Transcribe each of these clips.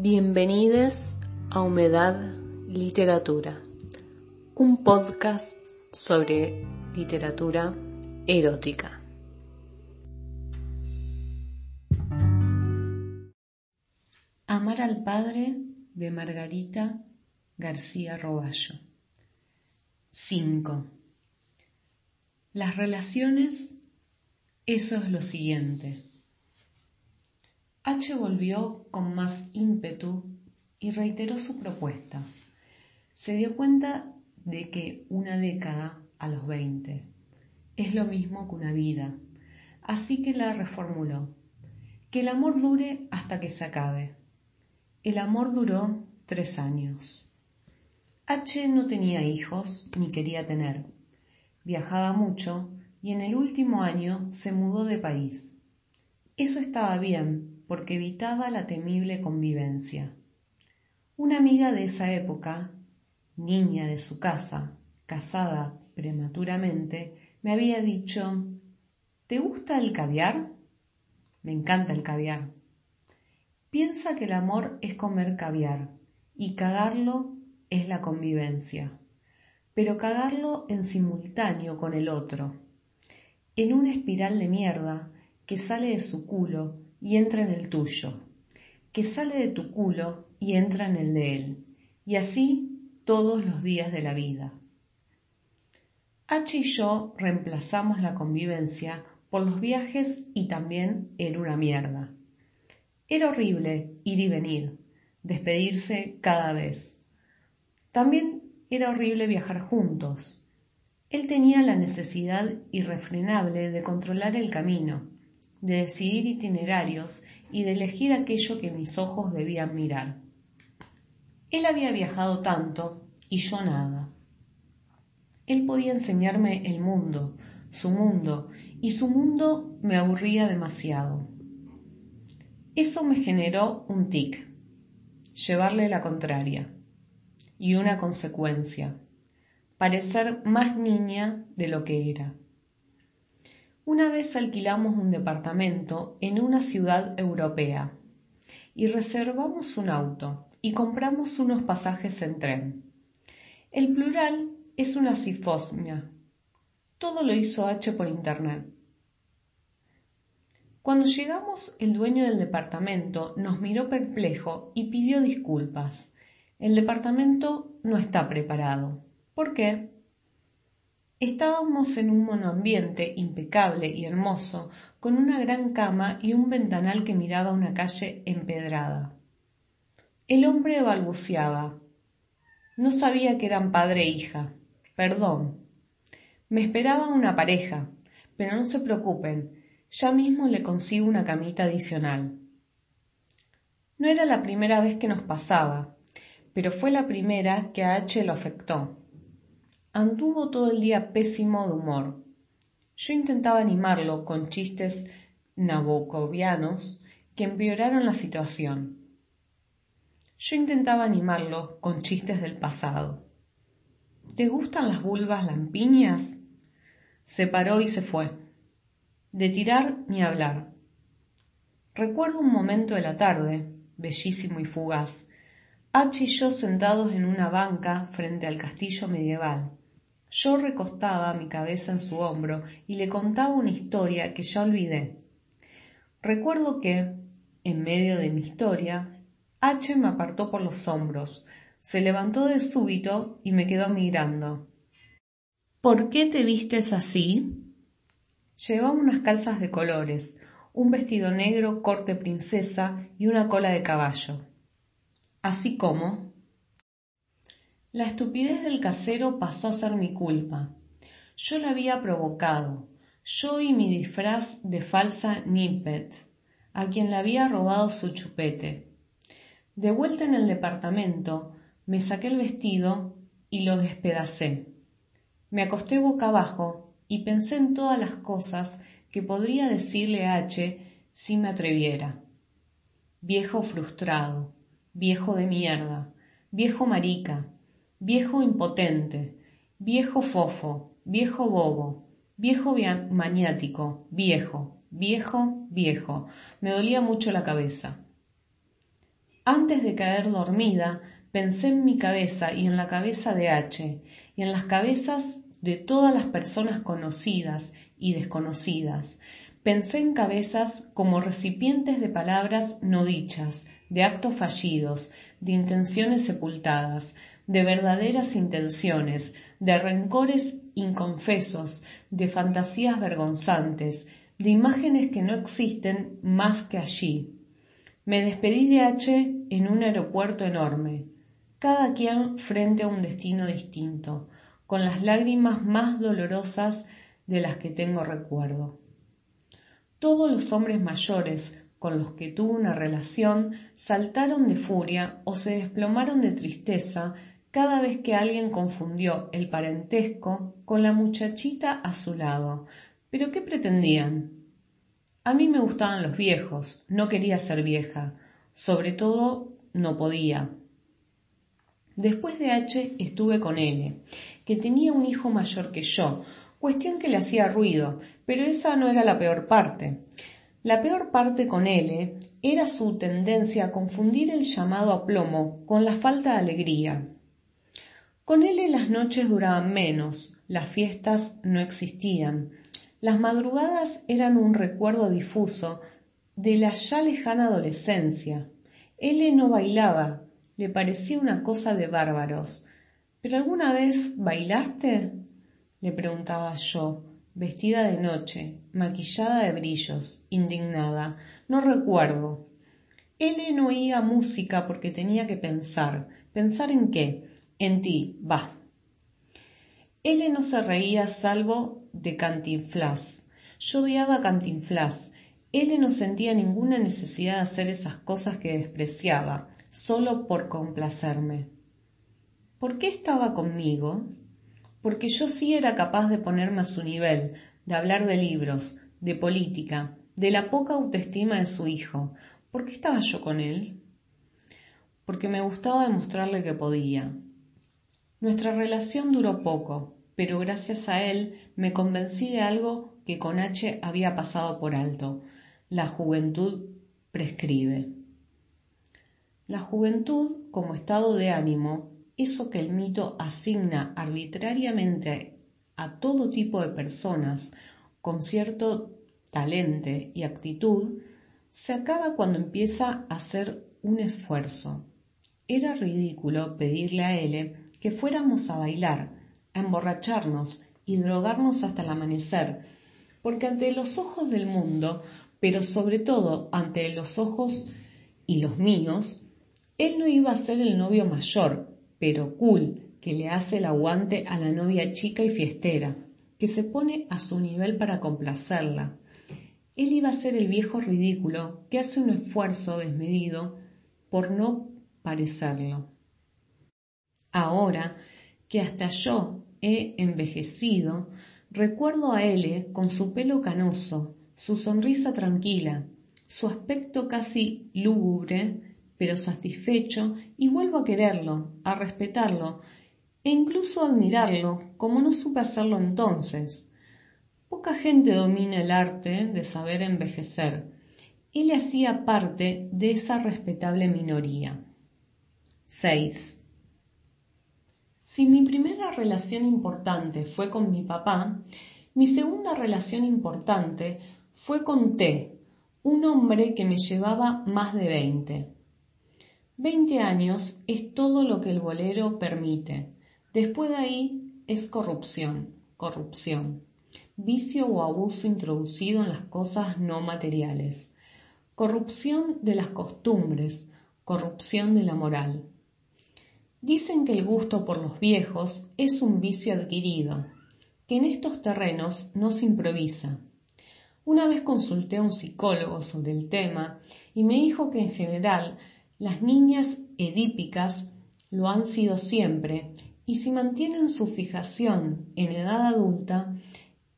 Bienvenidos a Humedad Literatura, un podcast sobre literatura erótica. Amar al Padre de Margarita García Roballo. 5. Las relaciones, eso es lo siguiente. H volvió con más ímpetu y reiteró su propuesta. Se dio cuenta de que una década a los veinte es lo mismo que una vida, así que la reformuló. Que el amor dure hasta que se acabe. El amor duró tres años. H no tenía hijos ni quería tener. Viajaba mucho y en el último año se mudó de país. Eso estaba bien porque evitaba la temible convivencia. Una amiga de esa época, niña de su casa, casada prematuramente, me había dicho ¿Te gusta el caviar? Me encanta el caviar. Piensa que el amor es comer caviar y cagarlo es la convivencia, pero cagarlo en simultáneo con el otro, en una espiral de mierda que sale de su culo y entra en el tuyo, que sale de tu culo y entra en el de él, y así todos los días de la vida. H y yo reemplazamos la convivencia por los viajes y también era una mierda. Era horrible ir y venir, despedirse cada vez. También era horrible viajar juntos. Él tenía la necesidad irrefrenable de controlar el camino, de decidir itinerarios y de elegir aquello que mis ojos debían mirar. Él había viajado tanto y yo nada. Él podía enseñarme el mundo, su mundo, y su mundo me aburría demasiado. Eso me generó un tic, llevarle la contraria, y una consecuencia, parecer más niña de lo que era. Una vez alquilamos un departamento en una ciudad europea y reservamos un auto y compramos unos pasajes en tren. El plural es una sifosmia. Todo lo hizo H por internet. Cuando llegamos, el dueño del departamento nos miró perplejo y pidió disculpas. El departamento no está preparado. ¿Por qué? Estábamos en un monoambiente impecable y hermoso, con una gran cama y un ventanal que miraba una calle empedrada. El hombre balbuceaba. No sabía que eran padre e hija. Perdón. Me esperaba una pareja, pero no se preocupen, ya mismo le consigo una camita adicional. No era la primera vez que nos pasaba, pero fue la primera que a H lo afectó anduvo todo el día pésimo de humor. Yo intentaba animarlo con chistes nabokovianos que empeoraron la situación. Yo intentaba animarlo con chistes del pasado. ¿Te gustan las vulvas lampiñas? Se paró y se fue. De tirar ni hablar. Recuerdo un momento de la tarde, bellísimo y fugaz, H y yo sentados en una banca frente al castillo medieval. Yo recostaba mi cabeza en su hombro y le contaba una historia que ya olvidé. Recuerdo que, en medio de mi historia, H me apartó por los hombros, se levantó de súbito y me quedó mirando. ¿Por qué te vistes así? Llevaba unas calzas de colores, un vestido negro corte princesa y una cola de caballo. Así como la estupidez del casero pasó a ser mi culpa. Yo la había provocado, yo y mi disfraz de falsa Nippet, a quien le había robado su chupete. De vuelta en el departamento, me saqué el vestido y lo despedacé. Me acosté boca abajo y pensé en todas las cosas que podría decirle H si me atreviera. Viejo frustrado, viejo de mierda, viejo marica, viejo impotente, viejo fofo, viejo bobo, viejo maniático, viejo, viejo, viejo. Me dolía mucho la cabeza. Antes de caer dormida, pensé en mi cabeza y en la cabeza de H, y en las cabezas de todas las personas conocidas y desconocidas. Pensé en cabezas como recipientes de palabras no dichas, de actos fallidos, de intenciones sepultadas, de verdaderas intenciones, de rencores inconfesos, de fantasías vergonzantes, de imágenes que no existen más que allí. Me despedí de H en un aeropuerto enorme, cada quien frente a un destino distinto, con las lágrimas más dolorosas de las que tengo recuerdo. Todos los hombres mayores con los que tuve una relación saltaron de furia o se desplomaron de tristeza cada vez que alguien confundió el parentesco con la muchachita a su lado. ¿Pero qué pretendían? A mí me gustaban los viejos, no quería ser vieja, sobre todo no podía. Después de H estuve con L, que tenía un hijo mayor que yo, cuestión que le hacía ruido, pero esa no era la peor parte. La peor parte con L era su tendencia a confundir el llamado aplomo con la falta de alegría. Con L las noches duraban menos, las fiestas no existían, las madrugadas eran un recuerdo difuso de la ya lejana adolescencia. L no bailaba, le parecía una cosa de bárbaros. ¿Pero alguna vez bailaste? le preguntaba yo, vestida de noche, maquillada de brillos, indignada. No recuerdo. L no oía música porque tenía que pensar. ¿Pensar en qué? En ti, va. L no se reía salvo de Cantinflas. Yo odiaba a Cantinflas. L no sentía ninguna necesidad de hacer esas cosas que despreciaba solo por complacerme. ¿Por qué estaba conmigo? Porque yo sí era capaz de ponerme a su nivel, de hablar de libros, de política, de la poca autoestima de su hijo. ¿Por qué estaba yo con él? Porque me gustaba demostrarle que podía. Nuestra relación duró poco, pero gracias a él me convencí de algo que con H había pasado por alto. La juventud prescribe. La juventud como estado de ánimo, eso que el mito asigna arbitrariamente a todo tipo de personas con cierto talento y actitud, se acaba cuando empieza a hacer un esfuerzo. Era ridículo pedirle a él que fuéramos a bailar, a emborracharnos y drogarnos hasta el amanecer, porque ante los ojos del mundo, pero sobre todo ante los ojos y los míos, él no iba a ser el novio mayor, pero cool, que le hace el aguante a la novia chica y fiestera, que se pone a su nivel para complacerla. Él iba a ser el viejo ridículo que hace un esfuerzo desmedido por no parecerlo. Ahora que hasta yo he envejecido, recuerdo a él con su pelo canoso, su sonrisa tranquila, su aspecto casi lúgubre pero satisfecho y vuelvo a quererlo, a respetarlo e incluso a admirarlo como no supe hacerlo entonces. Poca gente domina el arte de saber envejecer. Él hacía parte de esa respetable minoría. 6. Si mi primera relación importante fue con mi papá, mi segunda relación importante fue con T, un hombre que me llevaba más de veinte. Veinte años es todo lo que el bolero permite. Después de ahí es corrupción, corrupción, vicio o abuso introducido en las cosas no materiales, corrupción de las costumbres, corrupción de la moral. Dicen que el gusto por los viejos es un vicio adquirido, que en estos terrenos no se improvisa. Una vez consulté a un psicólogo sobre el tema y me dijo que en general las niñas edípicas lo han sido siempre y si mantienen su fijación en edad adulta,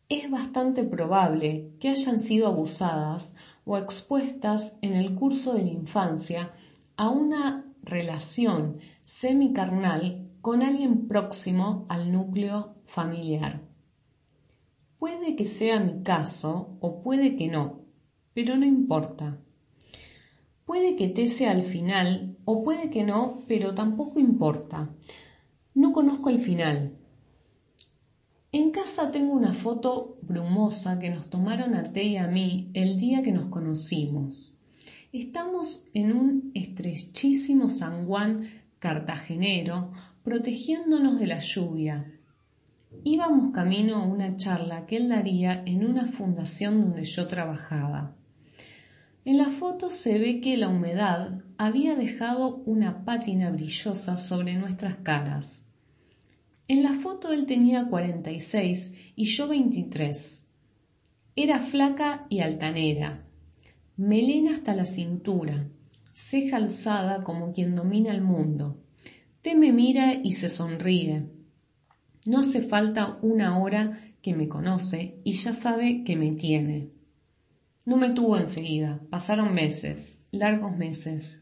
es bastante probable que hayan sido abusadas o expuestas en el curso de la infancia a una relación semicarnal con alguien próximo al núcleo familiar. Puede que sea mi caso o puede que no, pero no importa. Puede que T sea al final o puede que no, pero tampoco importa. No conozco el final. En casa tengo una foto brumosa que nos tomaron a Té y a mí el día que nos conocimos. Estamos en un estrechísimo Juan cartagenero protegiéndonos de la lluvia. Íbamos camino a una charla que él daría en una fundación donde yo trabajaba. En la foto se ve que la humedad había dejado una pátina brillosa sobre nuestras caras. En la foto él tenía 46 y yo 23. Era flaca y altanera, melena hasta la cintura, ceja alzada como quien domina el mundo. Te me mira y se sonríe. No hace falta una hora que me conoce y ya sabe que me tiene. No me tuvo enseguida, pasaron meses, largos meses,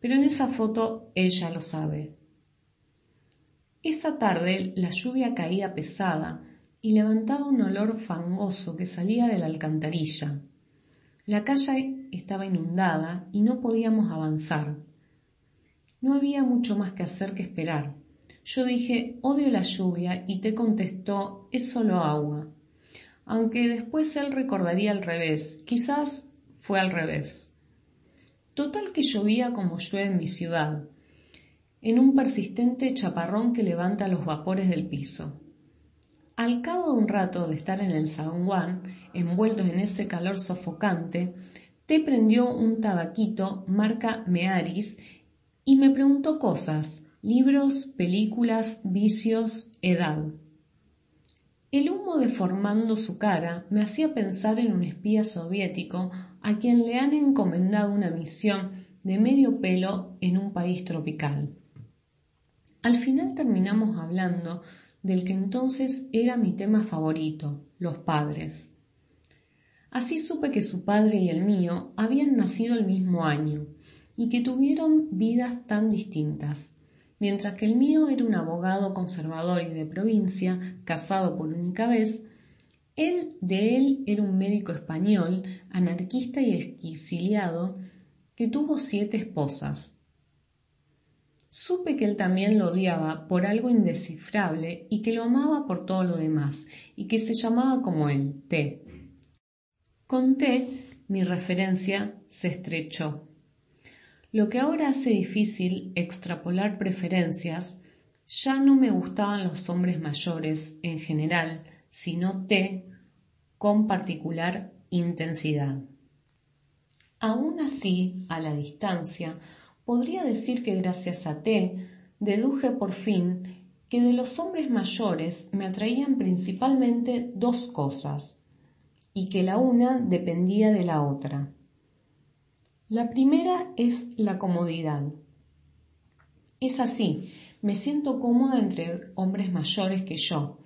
pero en esa foto ella lo sabe. Esa tarde la lluvia caía pesada y levantaba un olor fangoso que salía de la alcantarilla. La calle estaba inundada y no podíamos avanzar. No había mucho más que hacer que esperar. Yo dije, odio la lluvia y te contestó, es solo agua. Aunque después él recordaría al revés, quizás fue al revés. Total que llovía como llueve en mi ciudad, en un persistente chaparrón que levanta los vapores del piso. Al cabo de un rato de estar en el Juan, envueltos en ese calor sofocante, te prendió un tabaquito marca Mearis y me preguntó cosas, libros, películas, vicios, edad. El humo deformando su cara me hacía pensar en un espía soviético a quien le han encomendado una misión de medio pelo en un país tropical. Al final terminamos hablando del que entonces era mi tema favorito, los padres. Así supe que su padre y el mío habían nacido el mismo año y que tuvieron vidas tan distintas. Mientras que el mío era un abogado conservador y de provincia, casado por única vez, él de él era un médico español, anarquista y exiliado, que tuvo siete esposas, Supe que él también lo odiaba por algo indescifrable y que lo amaba por todo lo demás, y que se llamaba como él, T. Con T mi referencia se estrechó. Lo que ahora hace difícil extrapolar preferencias, ya no me gustaban los hombres mayores en general, sino T con particular intensidad. Aún así, a la distancia, podría decir que gracias a T deduje por fin que de los hombres mayores me atraían principalmente dos cosas y que la una dependía de la otra. La primera es la comodidad. Es así, me siento cómoda entre hombres mayores que yo,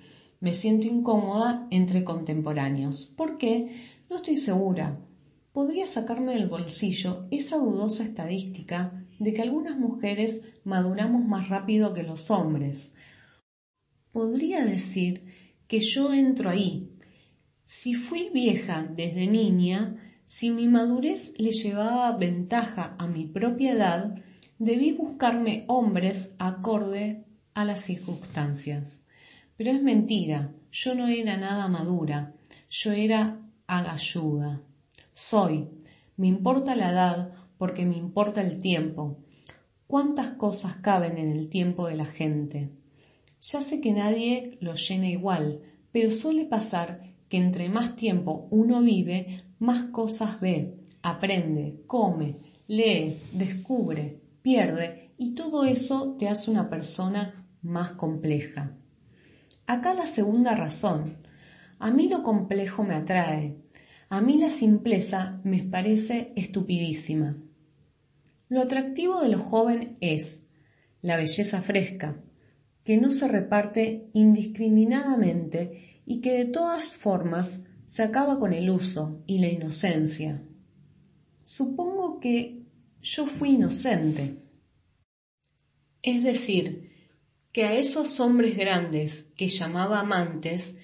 me siento incómoda entre contemporáneos. ¿Por qué? No estoy segura. Podría sacarme del bolsillo esa dudosa estadística de que algunas mujeres maduramos más rápido que los hombres. Podría decir que yo entro ahí. Si fui vieja desde niña, si mi madurez le llevaba ventaja a mi propia edad, debí buscarme hombres acorde a las circunstancias. Pero es mentira, yo no era nada madura, yo era agalluda. Soy, me importa la edad porque me importa el tiempo. ¿Cuántas cosas caben en el tiempo de la gente? Ya sé que nadie lo llena igual, pero suele pasar que entre más tiempo uno vive, más cosas ve, aprende, come, lee, descubre, pierde y todo eso te hace una persona más compleja. Acá la segunda razón. A mí lo complejo me atrae, a mí la simpleza me parece estupidísima. Lo atractivo de lo joven es la belleza fresca, que no se reparte indiscriminadamente y que de todas formas se acaba con el uso y la inocencia. Supongo que yo fui inocente. Es decir, que a esos hombres grandes que llamaba amantes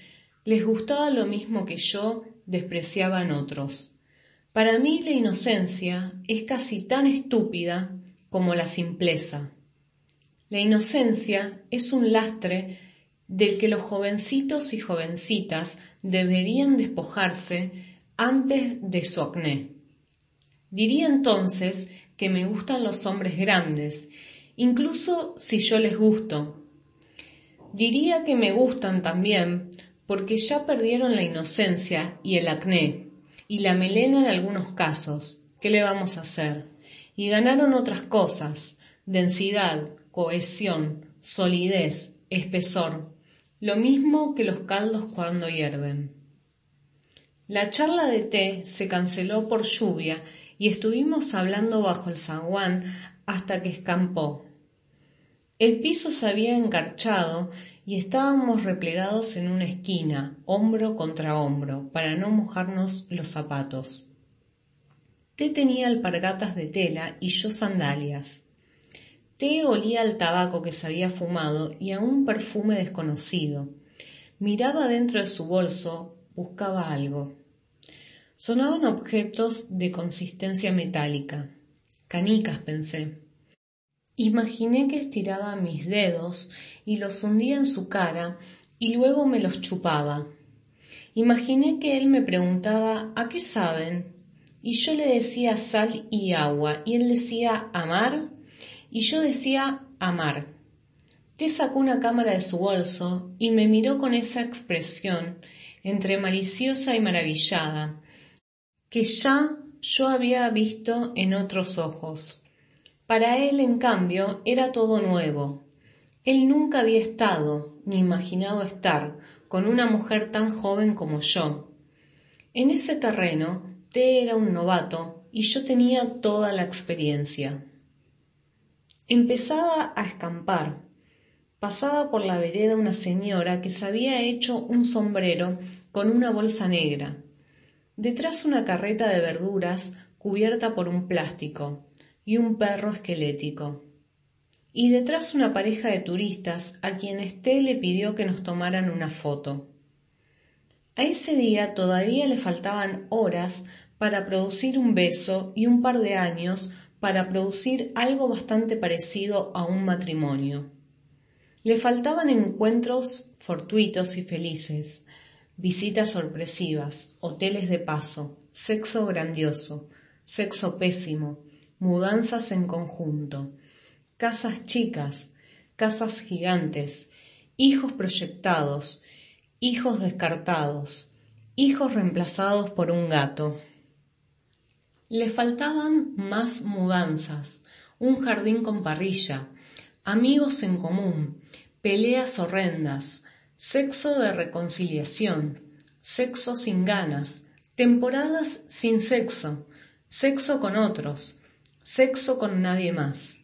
les gustaba lo mismo que yo despreciaban otros. Para mí la inocencia es casi tan estúpida como la simpleza. La inocencia es un lastre del que los jovencitos y jovencitas deberían despojarse antes de su acné. Diría entonces que me gustan los hombres grandes, incluso si yo les gusto. Diría que me gustan también porque ya perdieron la inocencia y el acné, y la melena en algunos casos. ¿Qué le vamos a hacer? Y ganaron otras cosas, densidad, cohesión, solidez, espesor, lo mismo que los caldos cuando hierven. La charla de té se canceló por lluvia y estuvimos hablando bajo el zaguán hasta que escampó. El piso se había encarchado y estábamos replegados en una esquina, hombro contra hombro, para no mojarnos los zapatos. Té tenía alpargatas de tela y yo sandalias. Té olía al tabaco que se había fumado y a un perfume desconocido. Miraba dentro de su bolso, buscaba algo. Sonaban objetos de consistencia metálica. Canicas, pensé. Imaginé que estiraba mis dedos y los hundía en su cara y luego me los chupaba. Imaginé que él me preguntaba ¿a qué saben? Y yo le decía sal y agua y él decía amar y yo decía amar. Te sacó una cámara de su bolso y me miró con esa expresión entre maliciosa y maravillada que ya yo había visto en otros ojos. Para él, en cambio, era todo nuevo. Él nunca había estado, ni imaginado estar, con una mujer tan joven como yo. En ese terreno, T era un novato y yo tenía toda la experiencia. Empezaba a escampar. Pasaba por la vereda una señora que se había hecho un sombrero con una bolsa negra detrás una carreta de verduras cubierta por un plástico y un perro esquelético. Y detrás una pareja de turistas a quienes T le pidió que nos tomaran una foto. A ese día todavía le faltaban horas para producir un beso y un par de años para producir algo bastante parecido a un matrimonio. Le faltaban encuentros fortuitos y felices, visitas sorpresivas, hoteles de paso, sexo grandioso, sexo pésimo, mudanzas en conjunto, casas chicas, casas gigantes, hijos proyectados, hijos descartados, hijos reemplazados por un gato. Le faltaban más mudanzas, un jardín con parrilla, amigos en común, peleas horrendas, sexo de reconciliación, sexo sin ganas, temporadas sin sexo, sexo con otros, sexo con nadie más.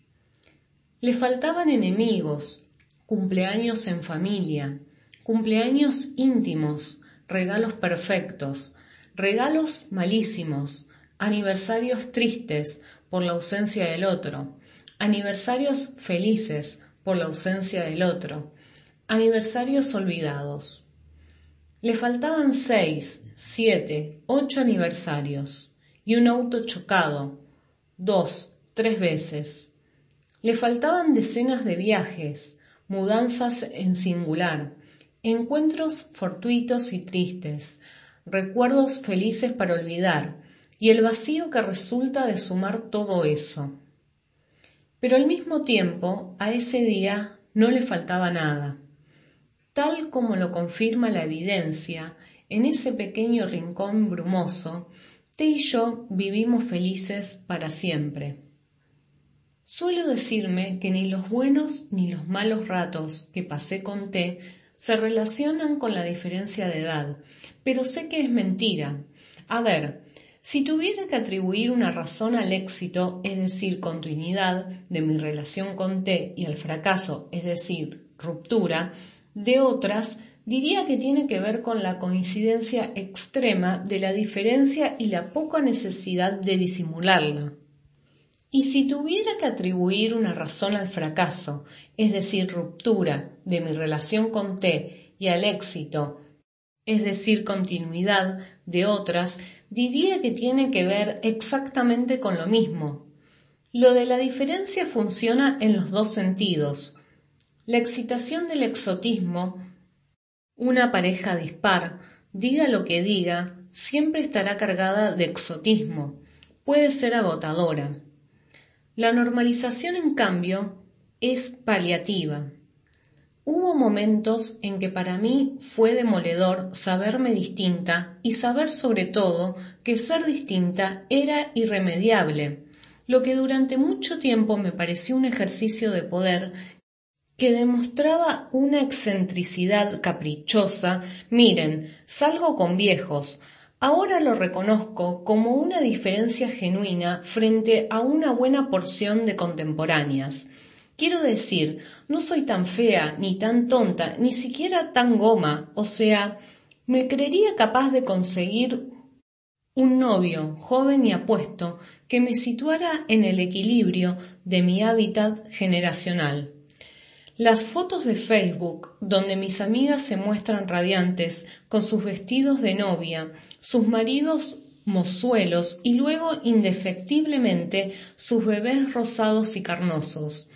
Le faltaban enemigos, cumpleaños en familia, cumpleaños íntimos, regalos perfectos, regalos malísimos, aniversarios tristes por la ausencia del otro, aniversarios felices por la ausencia del otro, Aniversarios olvidados. Le faltaban seis, siete, ocho aniversarios y un auto chocado, dos, tres veces. Le faltaban decenas de viajes, mudanzas en singular, encuentros fortuitos y tristes, recuerdos felices para olvidar, y el vacío que resulta de sumar todo eso. Pero al mismo tiempo, a ese día no le faltaba nada tal como lo confirma la evidencia, en ese pequeño rincón brumoso, T y yo vivimos felices para siempre. Suelo decirme que ni los buenos ni los malos ratos que pasé con T se relacionan con la diferencia de edad, pero sé que es mentira. A ver, si tuviera que atribuir una razón al éxito, es decir, continuidad, de mi relación con T y al fracaso, es decir, ruptura, de otras, diría que tiene que ver con la coincidencia extrema de la diferencia y la poca necesidad de disimularla. Y si tuviera que atribuir una razón al fracaso, es decir, ruptura de mi relación con T y al éxito, es decir, continuidad de otras, diría que tiene que ver exactamente con lo mismo. Lo de la diferencia funciona en los dos sentidos. La excitación del exotismo, una pareja dispar, diga lo que diga, siempre estará cargada de exotismo, puede ser agotadora. La normalización, en cambio, es paliativa. Hubo momentos en que para mí fue demoledor saberme distinta y saber sobre todo que ser distinta era irremediable, lo que durante mucho tiempo me pareció un ejercicio de poder que demostraba una excentricidad caprichosa. Miren, salgo con viejos. Ahora lo reconozco como una diferencia genuina frente a una buena porción de contemporáneas. Quiero decir, no soy tan fea, ni tan tonta, ni siquiera tan goma, o sea, me creería capaz de conseguir un novio joven y apuesto que me situara en el equilibrio de mi hábitat generacional. Las fotos de Facebook, donde mis amigas se muestran radiantes con sus vestidos de novia, sus maridos mozuelos y luego indefectiblemente sus bebés rosados y carnosos.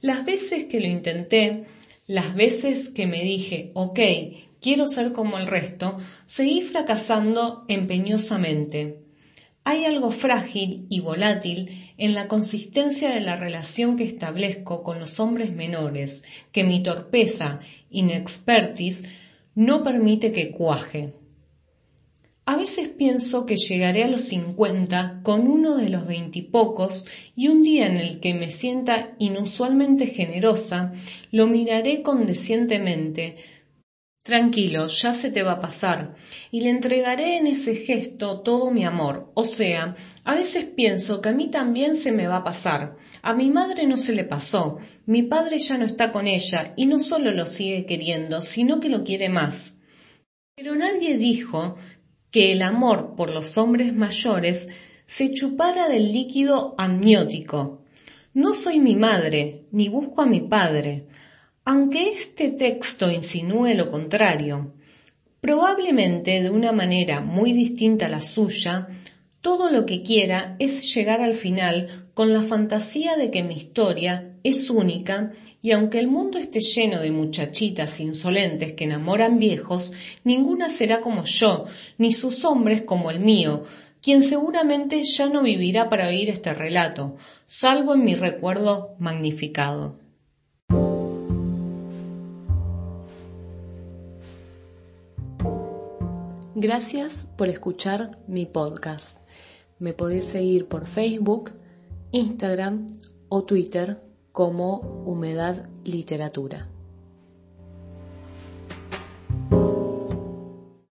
Las veces que lo intenté, las veces que me dije, ok, quiero ser como el resto, seguí fracasando empeñosamente. Hay algo frágil y volátil en la consistencia de la relación que establezco con los hombres menores, que mi torpeza, inexpertis, no permite que cuaje. A veces pienso que llegaré a los cincuenta con uno de los veintipocos y un día en el que me sienta inusualmente generosa, lo miraré condescientemente, Tranquilo, ya se te va a pasar. Y le entregaré en ese gesto todo mi amor. O sea, a veces pienso que a mí también se me va a pasar. A mi madre no se le pasó. Mi padre ya no está con ella y no solo lo sigue queriendo, sino que lo quiere más. Pero nadie dijo que el amor por los hombres mayores se chupara del líquido amniótico. No soy mi madre, ni busco a mi padre. Aunque este texto insinúe lo contrario, probablemente de una manera muy distinta a la suya, todo lo que quiera es llegar al final con la fantasía de que mi historia es única y aunque el mundo esté lleno de muchachitas insolentes que enamoran viejos, ninguna será como yo, ni sus hombres como el mío, quien seguramente ya no vivirá para oír este relato, salvo en mi recuerdo magnificado. Gracias por escuchar mi podcast. Me podéis seguir por Facebook, Instagram o Twitter como Humedad Literatura.